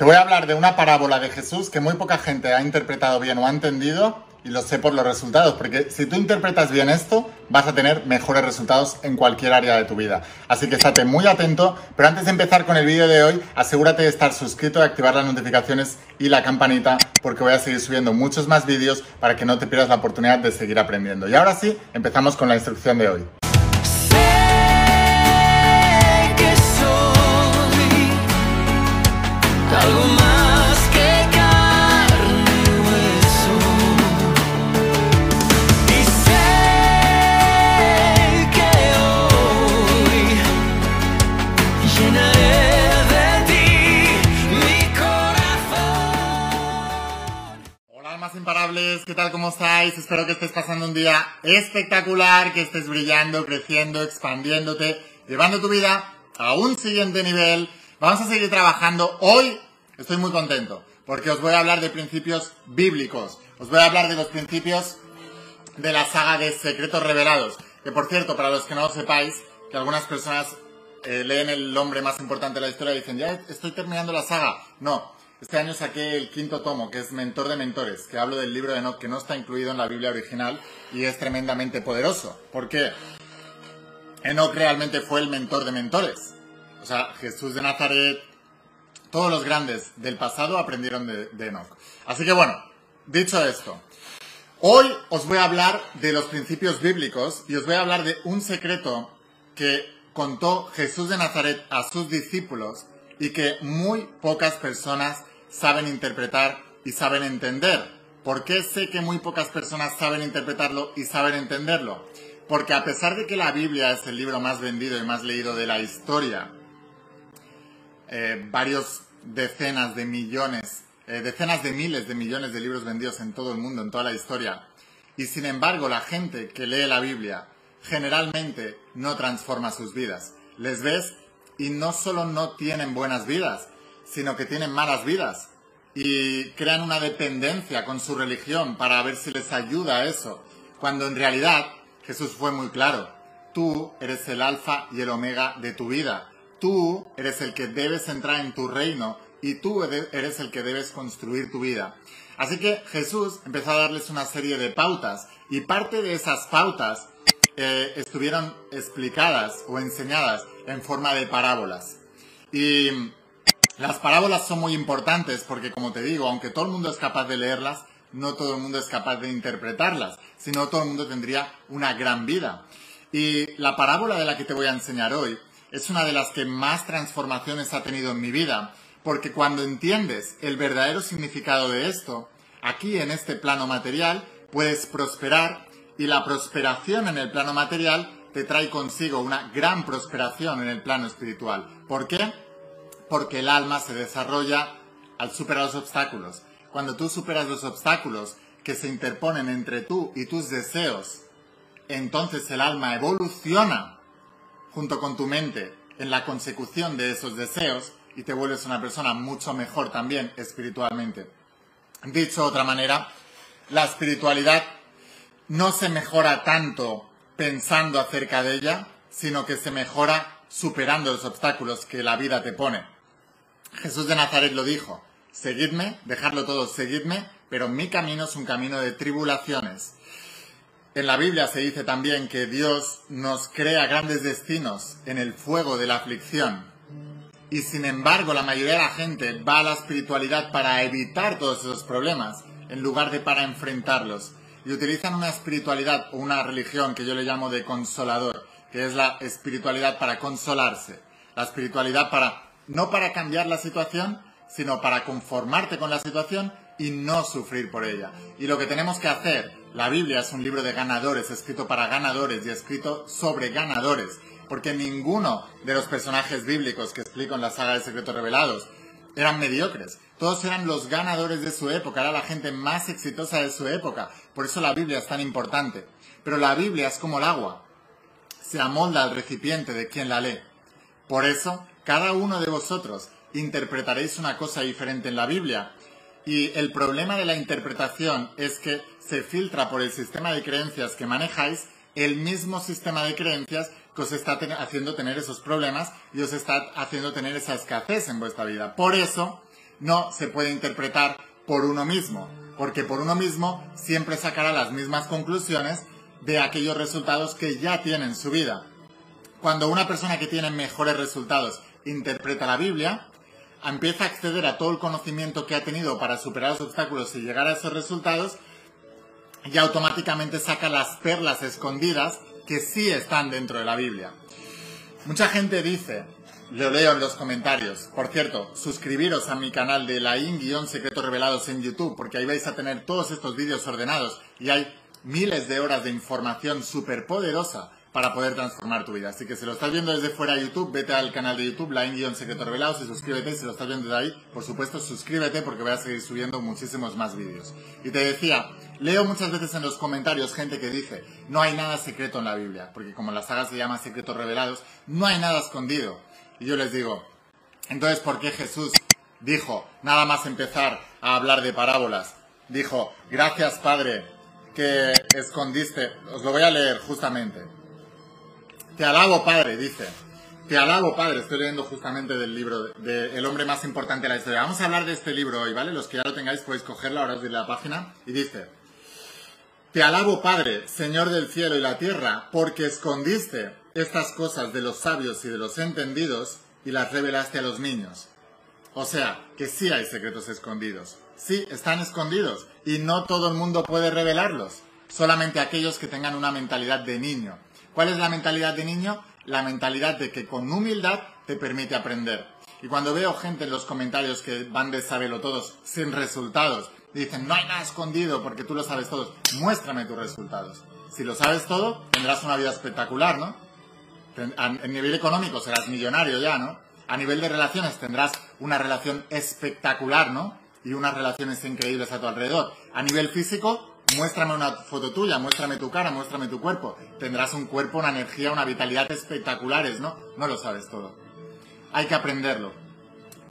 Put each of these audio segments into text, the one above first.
Te voy a hablar de una parábola de Jesús que muy poca gente ha interpretado bien o ha entendido y lo sé por los resultados, porque si tú interpretas bien esto, vas a tener mejores resultados en cualquier área de tu vida. Así que estate muy atento, pero antes de empezar con el vídeo de hoy, asegúrate de estar suscrito, de activar las notificaciones y la campanita, porque voy a seguir subiendo muchos más vídeos para que no te pierdas la oportunidad de seguir aprendiendo. Y ahora sí, empezamos con la instrucción de hoy. Imparables, ¿qué tal? ¿Cómo estáis? Espero que estés pasando un día espectacular, que estés brillando, creciendo, expandiéndote, llevando tu vida a un siguiente nivel. Vamos a seguir trabajando. Hoy estoy muy contento porque os voy a hablar de principios bíblicos. Os voy a hablar de los principios de la saga de Secretos Revelados. Que por cierto, para los que no lo sepáis, que algunas personas eh, leen el nombre más importante de la historia y dicen, ya estoy terminando la saga. No, este año saqué el quinto tomo, que es Mentor de Mentores, que hablo del libro de Enoch, que no está incluido en la Biblia original y es tremendamente poderoso. ¿Por qué? Enoch realmente fue el mentor de mentores. O sea, Jesús de Nazaret, todos los grandes del pasado aprendieron de, Enoch. Así que bueno, dicho esto, hoy os voy a hablar de los principios bíblicos y os voy a hablar de un secreto que contó Jesús de Nazaret a sus discípulos y que muy pocas personas saben interpretar y saben entender. ¿Por qué sé que muy pocas personas saben interpretarlo y saben entenderlo? Porque a pesar de que la Biblia es el libro más vendido y más leído de la historia, eh, varios decenas de millones, eh, decenas de miles de millones de libros vendidos en todo el mundo, en toda la historia. Y sin embargo, la gente que lee la Biblia generalmente no transforma sus vidas. Les ves y no solo no tienen buenas vidas, sino que tienen malas vidas. Y crean una dependencia con su religión para ver si les ayuda a eso. Cuando en realidad Jesús fue muy claro. Tú eres el alfa y el omega de tu vida. Tú eres el que debes entrar en tu reino y tú eres el que debes construir tu vida. Así que Jesús empezó a darles una serie de pautas y parte de esas pautas eh, estuvieron explicadas o enseñadas en forma de parábolas. Y las parábolas son muy importantes porque, como te digo, aunque todo el mundo es capaz de leerlas, no todo el mundo es capaz de interpretarlas, sino todo el mundo tendría una gran vida. Y la parábola de la que te voy a enseñar hoy es una de las que más transformaciones ha tenido en mi vida, porque cuando entiendes el verdadero significado de esto, aquí en este plano material puedes prosperar y la prosperación en el plano material te trae consigo una gran prosperación en el plano espiritual. ¿Por qué? Porque el alma se desarrolla al superar los obstáculos. Cuando tú superas los obstáculos que se interponen entre tú y tus deseos, entonces el alma evoluciona junto con tu mente en la consecución de esos deseos y te vuelves una persona mucho mejor también espiritualmente. Dicho de otra manera, la espiritualidad no se mejora tanto pensando acerca de ella, sino que se mejora superando los obstáculos que la vida te pone. Jesús de Nazaret lo dijo, seguidme, dejadlo todo, seguidme, pero mi camino es un camino de tribulaciones. En la Biblia se dice también que Dios nos crea grandes destinos en el fuego de la aflicción. Y sin embargo, la mayoría de la gente va a la espiritualidad para evitar todos esos problemas, en lugar de para enfrentarlos. Y utilizan una espiritualidad o una religión que yo le llamo de consolador, que es la espiritualidad para consolarse. La espiritualidad para, no para cambiar la situación, sino para conformarte con la situación y no sufrir por ella. Y lo que tenemos que hacer, la Biblia es un libro de ganadores, escrito para ganadores y escrito sobre ganadores, porque ninguno de los personajes bíblicos que explico en la saga de Secretos Revelados eran mediocres. Todos eran los ganadores de su época, era la gente más exitosa de su época. Por eso la Biblia es tan importante. Pero la Biblia es como el agua. Se amolda al recipiente de quien la lee. Por eso, cada uno de vosotros interpretaréis una cosa diferente en la Biblia. Y el problema de la interpretación es que se filtra por el sistema de creencias que manejáis el mismo sistema de creencias que os está haciendo tener esos problemas y os está haciendo tener esa escasez en vuestra vida. Por eso, no se puede interpretar por uno mismo, porque por uno mismo siempre sacará las mismas conclusiones de aquellos resultados que ya tiene en su vida. Cuando una persona que tiene mejores resultados interpreta la Biblia, empieza a acceder a todo el conocimiento que ha tenido para superar los obstáculos y llegar a esos resultados, y automáticamente saca las perlas escondidas que sí están dentro de la Biblia. Mucha gente dice, lo leo en los comentarios, por cierto, suscribiros a mi canal de la secretos revelados en YouTube, porque ahí vais a tener todos estos vídeos ordenados y hay miles de horas de información súper poderosa para poder transformar tu vida. Así que si lo estás viendo desde fuera de YouTube, vete al canal de YouTube, la secretos revelados y suscríbete. Si lo estás viendo de ahí, por supuesto, suscríbete porque voy a seguir subiendo muchísimos más vídeos. Y te decía, leo muchas veces en los comentarios gente que dice, no hay nada secreto en la Biblia, porque como la saga se llama secretos revelados, no hay nada escondido. Y yo les digo, entonces, ¿por qué Jesús dijo, nada más empezar a hablar de parábolas? Dijo, gracias Padre que escondiste, os lo voy a leer justamente. Te alabo, Padre, dice. Te alabo, Padre. Estoy leyendo justamente del libro de, El hombre más importante de la historia. Vamos a hablar de este libro hoy, ¿vale? Los que ya lo tengáis podéis cogerlo, ahora os diré la página. Y dice, Te alabo, Padre, Señor del cielo y la tierra, porque escondiste estas cosas de los sabios y de los entendidos y las revelaste a los niños. O sea, que sí hay secretos escondidos. Sí, están escondidos. Y no todo el mundo puede revelarlos. Solamente aquellos que tengan una mentalidad de niño. ¿Cuál es la mentalidad de niño? La mentalidad de que con humildad te permite aprender. Y cuando veo gente en los comentarios que van de sabelo todos sin resultados, dicen, no hay nada escondido porque tú lo sabes todo, muéstrame tus resultados. Si lo sabes todo, tendrás una vida espectacular, ¿no? A nivel económico serás millonario ya, ¿no? A nivel de relaciones tendrás una relación espectacular, ¿no? Y unas relaciones increíbles a tu alrededor. A nivel físico, muéstrame una foto tuya, muéstrame tu cara, muéstrame tu cuerpo. Tendrás un cuerpo, una energía, una vitalidad espectaculares, ¿no? No lo sabes todo. Hay que aprenderlo.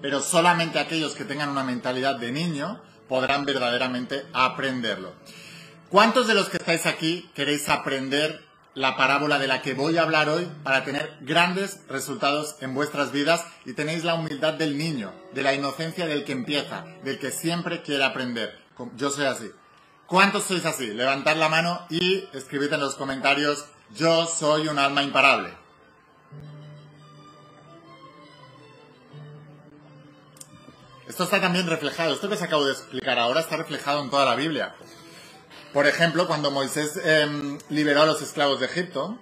Pero solamente aquellos que tengan una mentalidad de niño podrán verdaderamente aprenderlo. ¿Cuántos de los que estáis aquí queréis aprender la parábola de la que voy a hablar hoy para tener grandes resultados en vuestras vidas y tenéis la humildad del niño, de la inocencia del que empieza, del que siempre quiere aprender? Yo soy así. ¿Cuántos sois así? Levantad la mano y escribid en los comentarios, yo soy un alma imparable. Esto está también reflejado, esto que os acabo de explicar ahora está reflejado en toda la Biblia. Por ejemplo, cuando Moisés em, liberó a los esclavos de Egipto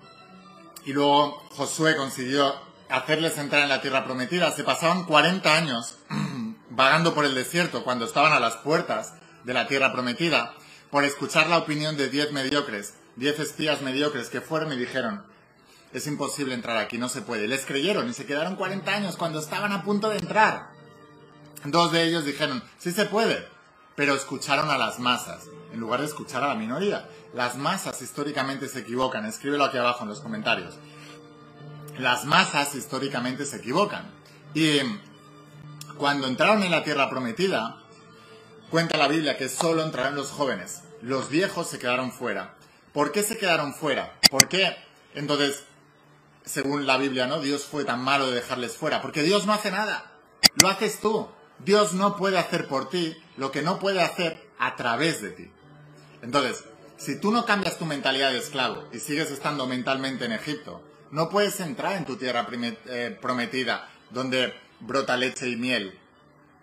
y luego Josué consiguió hacerles entrar en la tierra prometida, se pasaban 40 años vagando por el desierto cuando estaban a las puertas de la tierra prometida por escuchar la opinión de 10 mediocres, 10 espías mediocres que fueron y dijeron, es imposible entrar aquí, no se puede. Les creyeron y se quedaron 40 años cuando estaban a punto de entrar. Dos de ellos dijeron, sí se puede, pero escucharon a las masas, en lugar de escuchar a la minoría. Las masas históricamente se equivocan, escríbelo aquí abajo en los comentarios. Las masas históricamente se equivocan. Y cuando entraron en la tierra prometida, cuenta la Biblia que solo entraron los jóvenes. Los viejos se quedaron fuera. ¿Por qué se quedaron fuera? ¿Por qué? Entonces, según la Biblia, ¿no? Dios fue tan malo de dejarles fuera. Porque Dios no hace nada. Lo haces tú. Dios no puede hacer por ti lo que no puede hacer a través de ti. Entonces, si tú no cambias tu mentalidad de esclavo y sigues estando mentalmente en Egipto, no puedes entrar en tu tierra eh, prometida donde brota leche y miel.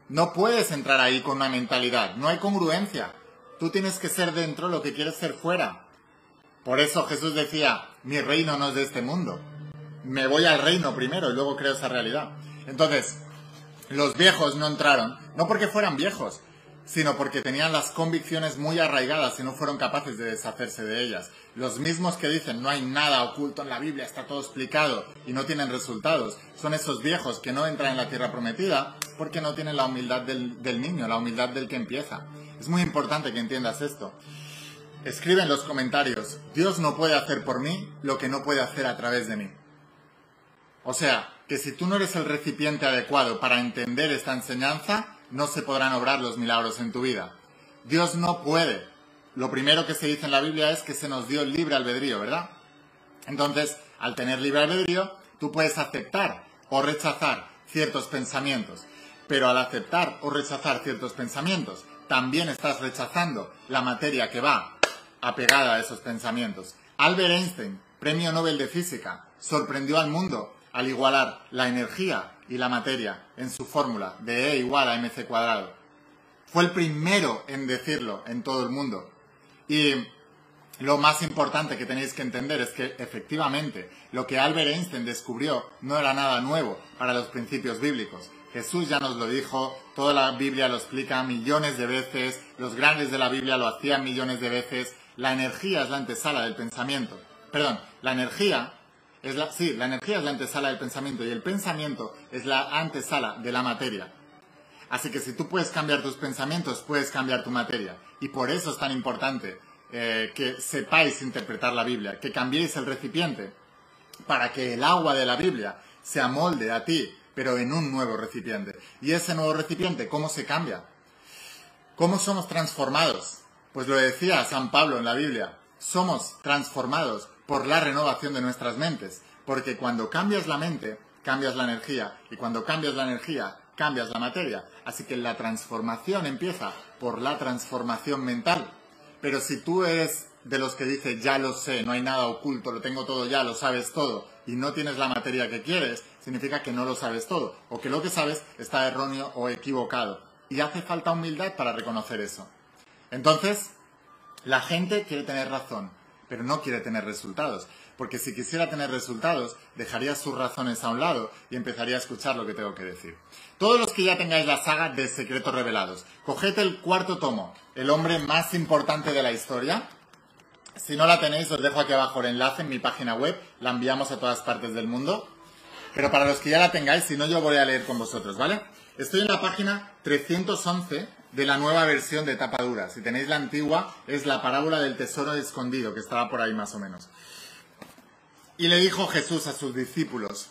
No puedes entrar ahí con una mentalidad. No hay congruencia. Tú tienes que ser dentro lo que quieres ser fuera. Por eso Jesús decía, mi reino no es de este mundo. Me voy al reino primero y luego creo esa realidad. Entonces, los viejos no entraron, no porque fueran viejos, sino porque tenían las convicciones muy arraigadas y no fueron capaces de deshacerse de ellas. Los mismos que dicen no hay nada oculto en la Biblia, está todo explicado y no tienen resultados, son esos viejos que no entran en la tierra prometida porque no tienen la humildad del, niño, la humildad del que empieza. Es muy importante que entiendas esto. Escribe en los comentarios, Dios no puede hacer por mí lo que no puede hacer a través de mí. O sea, que si tú no eres el recipiente adecuado para entender esta enseñanza, no se podrán obrar los milagros en tu vida. Dios no puede. Lo primero que se dice en la Biblia es que se nos dio libre albedrío, ¿verdad? Entonces, al tener libre albedrío, tú puedes aceptar o rechazar ciertos pensamientos. Pero al aceptar o rechazar ciertos pensamientos, también estás rechazando la materia que va apegada a esos pensamientos. Albert Einstein, premio Nobel de Física, sorprendió al mundo al igualar la energía y la materia en su fórmula de E igual a mc cuadrado. Fue el primero en decirlo en todo el mundo. Y lo más importante que tenéis que entender es que efectivamente lo que Albert Einstein descubrió no era nada nuevo para los principios bíblicos. Jesús ya nos lo dijo, toda la Biblia lo explica millones de veces, los grandes de la Biblia lo hacían millones de veces. La energía es la antesala del pensamiento. Perdón, la energía es la, sí, la energía es la antesala del pensamiento y el pensamiento es la antesala de la materia. Así que si tú puedes cambiar tus pensamientos, puedes cambiar tu materia. Y por eso es tan importante eh, que sepáis interpretar la Biblia, que cambiéis el recipiente, para que el agua de la Biblia se amolde a ti, pero en un nuevo recipiente. Y ese nuevo recipiente, ¿cómo se cambia? ¿Cómo somos transformados? Pues lo decía San Pablo en la Biblia, somos transformados por la renovación de nuestras mentes, porque cuando cambias la mente, cambias la energía, y cuando cambias la energía, cambias la materia. Así que la transformación empieza por la transformación mental. Pero si tú eres de los que dice ya lo sé, no hay nada oculto, lo tengo todo ya, lo sabes todo, y no tienes la materia que quieres, significa que no lo sabes todo, o que lo que sabes está erróneo o equivocado. Y hace falta humildad para reconocer eso. Entonces, la gente quiere tener razón, pero no quiere tener resultados. Porque si quisiera tener resultados, dejaría sus razones a un lado y empezaría a escuchar lo que tengo que decir. Todos los que ya tengáis la saga de Secretos Revelados, coged el cuarto tomo, el hombre más importante de la historia. Si no la tenéis, os dejo aquí abajo el enlace en mi página web, la enviamos a todas partes del mundo. Pero para los que ya la tengáis, si no, yo voy a leer con vosotros, ¿vale? Estoy en la página 311 de la nueva versión de tapa dura. Si tenéis la antigua, es la parábola del tesoro escondido, que estaba por ahí más o menos. Y le dijo Jesús a sus discípulos,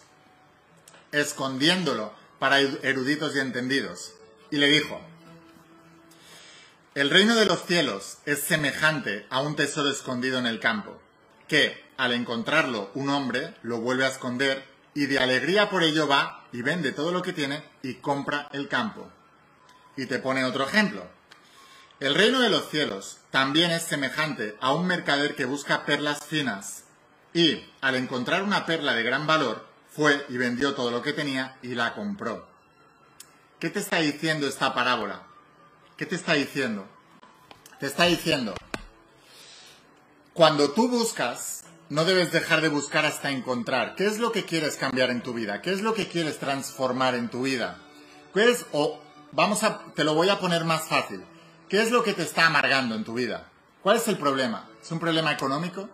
escondiéndolo para eruditos y entendidos. Y le dijo, el reino de los cielos es semejante a un tesoro escondido en el campo, que, al encontrarlo un hombre, lo vuelve a esconder y de alegría por ello va y vende todo lo que tiene y compra el campo. Y te pone otro ejemplo. El reino de los cielos también es semejante a un mercader que busca perlas finas y, al encontrar una perla de gran valor, fue y vendió todo lo que tenía y la compró. ¿Qué te está diciendo esta parábola? ¿Qué te está diciendo? Te está diciendo, cuando tú buscas, no debes dejar de buscar hasta encontrar. ¿Qué es lo que quieres cambiar en tu vida? ¿Qué es lo que quieres transformar en tu vida? ¿Qué es, o vamos a, te lo voy a poner más fácil. ¿Qué es lo que te está amargando en tu vida? ¿Cuál es el problema? ¿Es un problema económico?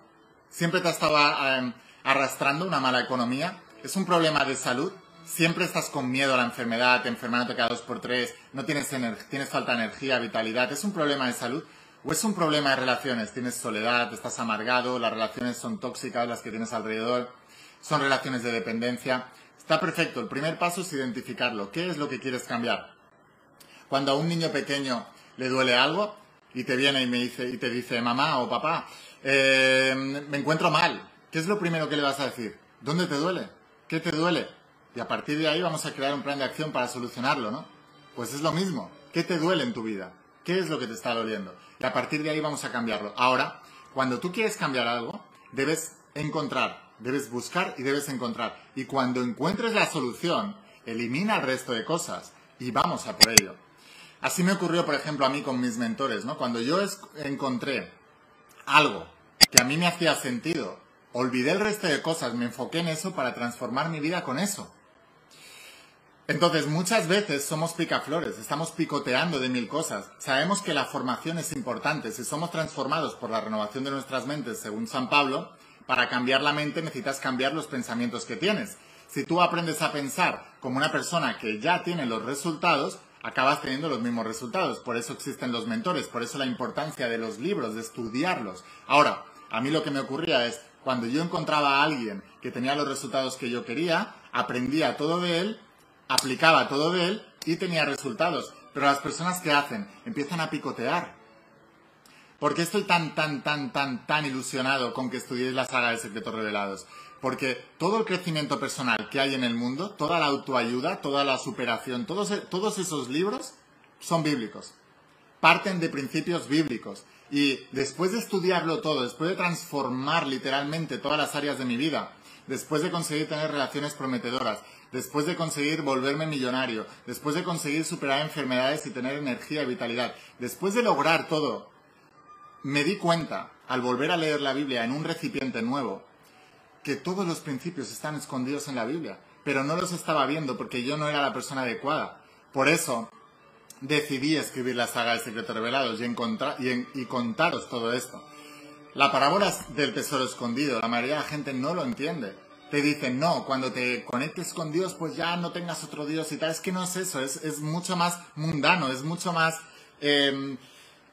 ¿Siempre te ha estado eh, arrastrando una mala economía? ¿Es un problema de salud? ¿Siempre estás con miedo a la enfermedad, te enfermándote cada dos por tres, no tienes, tienes falta de energía, vitalidad? ¿Es un problema de salud? ¿O es un problema de relaciones? Tienes soledad, estás amargado, las relaciones son tóxicas, las que tienes alrededor, son relaciones de dependencia. Está perfecto. El primer paso es identificarlo. ¿Qué es lo que quieres cambiar? Cuando a un niño pequeño le duele algo y te viene y me dice y te dice mamá o papá eh, me encuentro mal ¿qué es lo primero que le vas a decir? ¿dónde te duele? ¿qué te duele? y a partir de ahí vamos a crear un plan de acción para solucionarlo ¿no? pues es lo mismo ¿qué te duele en tu vida? ¿qué es lo que te está doliendo? y a partir de ahí vamos a cambiarlo ahora cuando tú quieres cambiar algo debes encontrar debes buscar y debes encontrar y cuando encuentres la solución elimina el resto de cosas y vamos a por ello Así me ocurrió, por ejemplo, a mí con mis mentores, ¿no? Cuando yo encontré algo que a mí me hacía sentido, olvidé el resto de cosas, me enfoqué en eso para transformar mi vida con eso. Entonces, muchas veces somos picaflores, estamos picoteando de mil cosas. Sabemos que la formación es importante. Si somos transformados por la renovación de nuestras mentes, según San Pablo, para cambiar la mente necesitas cambiar los pensamientos que tienes. Si tú aprendes a pensar como una persona que ya tiene los resultados, acabas teniendo los mismos resultados. Por eso existen los mentores, por eso la importancia de los libros, de estudiarlos. Ahora, a mí lo que me ocurría es, cuando yo encontraba a alguien que tenía los resultados que yo quería, aprendía todo de él, aplicaba todo de él y tenía resultados. Pero las personas que hacen empiezan a picotear. ¿Por qué estoy tan, tan, tan, tan, tan ilusionado con que estudiéis la saga de Secretos Revelados? Porque todo el crecimiento personal que hay en el mundo, toda la autoayuda, toda la superación, todos, e- todos esos libros son bíblicos. Parten de principios bíblicos. Y después de estudiarlo todo, después de transformar literalmente todas las áreas de mi vida, después de conseguir tener relaciones prometedoras, después de conseguir volverme millonario, después de conseguir superar enfermedades y tener energía y vitalidad, después de lograr todo, me di cuenta, al volver a leer la Biblia en un recipiente nuevo, que todos los principios están escondidos en la Biblia, pero no los estaba viendo porque yo no era la persona adecuada. Por eso decidí escribir la saga de Secretos Revelados y, y, y contaros todo esto. La parábola del tesoro escondido, la mayoría de la gente no lo entiende. Te dicen, no, cuando te conectes con Dios, pues ya no tengas otro Dios y tal. Es que no es eso, es, mucho más mundano, es mucho más em,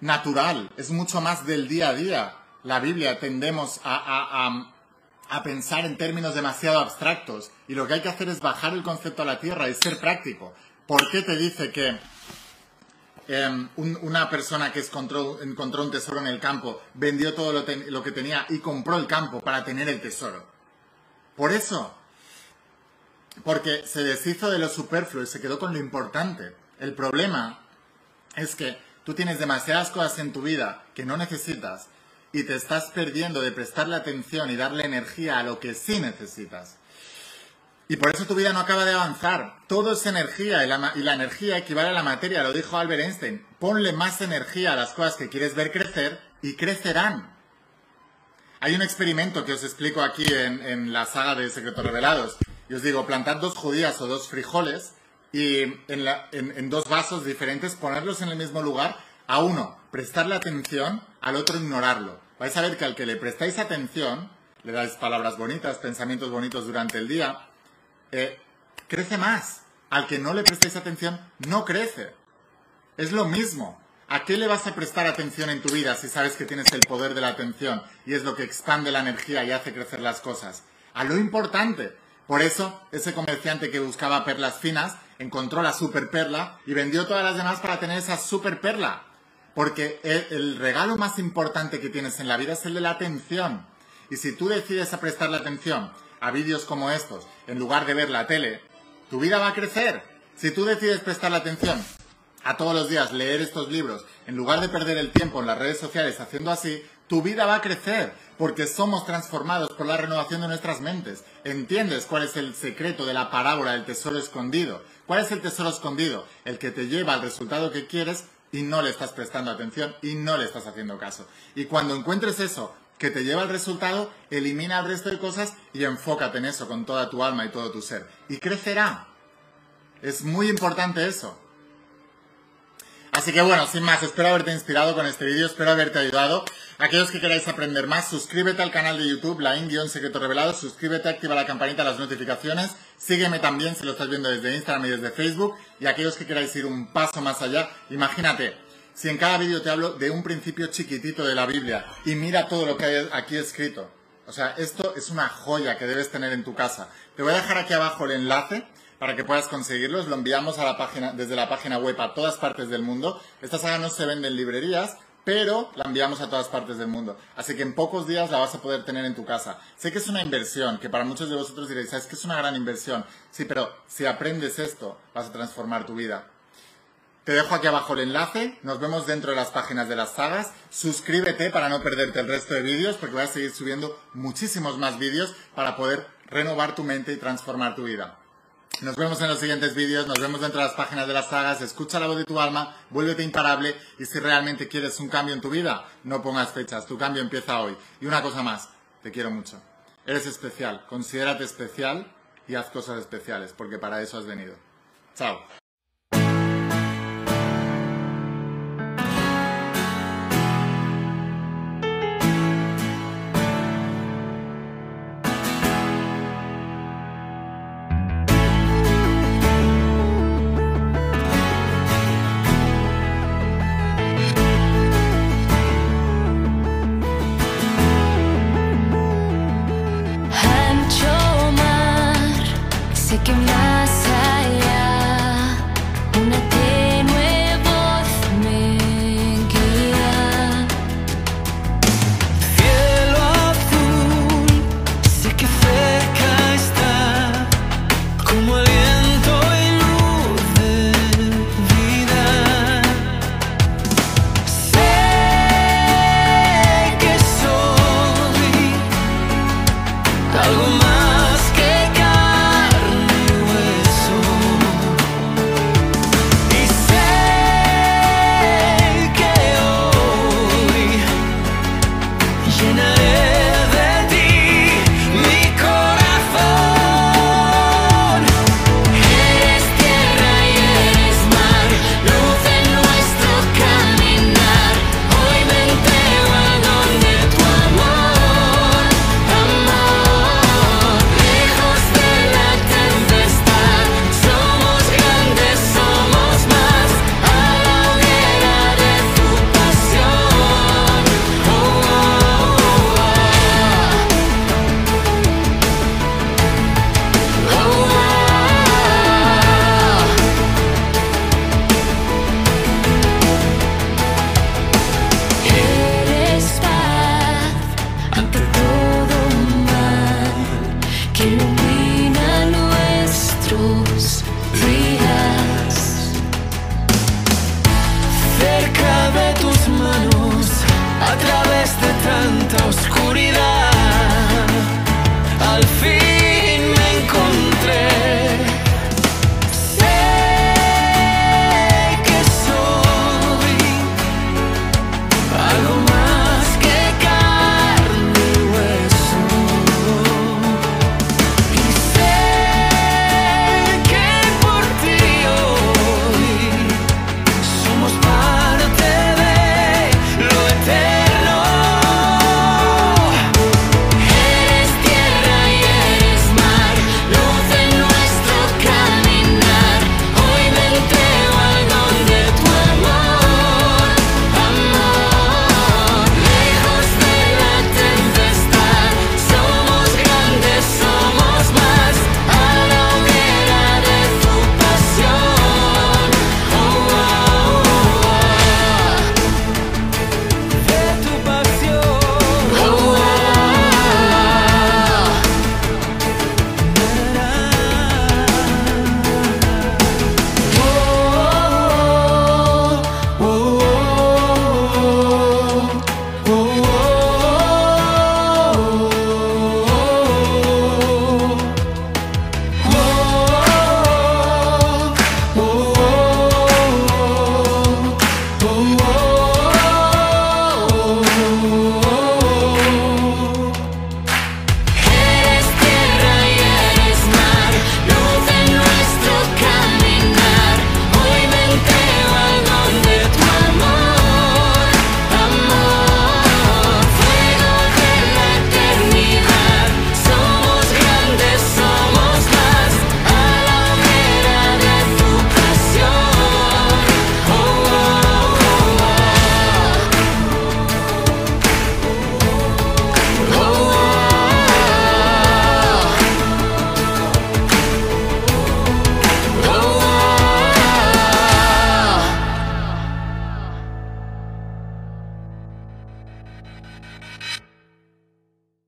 natural, es mucho más del día a día. La Biblia tendemos a- a pensar en términos demasiado abstractos y lo que hay que hacer es bajar el concepto a la tierra y ser práctico. ¿Por qué te dice que em, un- una persona que encontró, encontró un tesoro en el campo vendió todo lo, lo que tenía y compró el campo para tener el tesoro? Por eso, porque se deshizo de lo superfluo y se quedó con lo importante. El problema es que tú tienes demasiadas cosas en tu vida que no necesitas y te estás perdiendo de prestarle atención y darle energía a lo que sí necesitas. Y por eso tu vida no acaba de avanzar. Todo es energía y la, energía equivale a la materia, lo dijo Albert Einstein. Ponle más energía a las cosas que quieres ver crecer y crecerán. Hay un experimento que os explico aquí en, la saga de Secretos Revelados. Y os digo, plantad dos judías o dos frijoles y en- en dos vasos diferentes, ponerlos en el mismo lugar. A uno, prestarle atención, al otro, ignorarlo. Vais a ver que al que le prestáis atención, le dais palabras bonitas, pensamientos bonitos durante el día, eh, crece más. Al que no le prestáis atención, no crece. Es lo mismo. ¿A qué le vas a prestar atención en tu vida si sabes que tienes el poder de la atención y es lo que expande la energía y hace crecer las cosas? A lo importante. Por eso, ese comerciante que buscaba perlas finas encontró la super perla y vendió todas las demás para tener esa super perla. Porque el, regalo más importante que tienes en la vida es el de la atención. Y si tú decides a prestarle atención a vídeos como estos, en lugar de ver la tele, tu vida va a crecer. Si tú decides prestarle atención a todos los días leer estos libros, en lugar de perder el tiempo en las redes sociales haciendo así, tu vida va a crecer, porque somos transformados por la renovación de nuestras mentes. ¿Entiendes cuál es el secreto de la parábola del tesoro escondido? ¿Cuál es el tesoro escondido? El que te lleva al resultado que quieres y no le estás prestando atención y no le estás haciendo caso. Y cuando encuentres eso que te lleva al resultado, elimina el resto de cosas y enfócate en eso con toda tu alma y todo tu ser. Y crecerá. Es muy importante eso. Así que bueno, sin más, espero haberte inspirado con este vídeo, espero haberte ayudado. Aquellos que queráis aprender más, suscríbete al canal de YouTube, la Indion Secreto Revelado, suscríbete, activa la campanita, las notificaciones, sígueme también si lo estás viendo desde Instagram y desde Facebook. Y aquellos que queráis ir un paso más allá, imagínate, si en cada vídeo te hablo de un principio chiquitito de la Biblia y mira todo lo que hay aquí escrito. O sea, esto es una joya que debes tener en tu casa. Te voy a dejar aquí abajo el enlace para que puedas conseguirlos. Lo enviamos a la página, desde la página web a todas partes del mundo. Esta saga no se vende en librerías, pero la enviamos a todas partes del mundo. Así que en pocos días la vas a poder tener en tu casa. Sé que es una inversión, que para muchos de vosotros diréis, ¿sabes que es una gran inversión? Sí, pero si aprendes esto, vas a transformar tu vida. Te dejo aquí abajo el enlace, nos vemos dentro de las páginas de las sagas, suscríbete para no perderte el resto de vídeos porque voy a seguir subiendo muchísimos más vídeos para poder renovar tu mente y transformar tu vida. Nos vemos en los siguientes vídeos, nos vemos dentro de las páginas de las sagas, escucha la voz de tu alma, vuélvete imparable y si realmente quieres un cambio en tu vida, no pongas fechas, tu cambio empieza hoy. Y una cosa más, te quiero mucho. Eres especial, considérate especial y haz cosas especiales porque para eso has venido. Chao.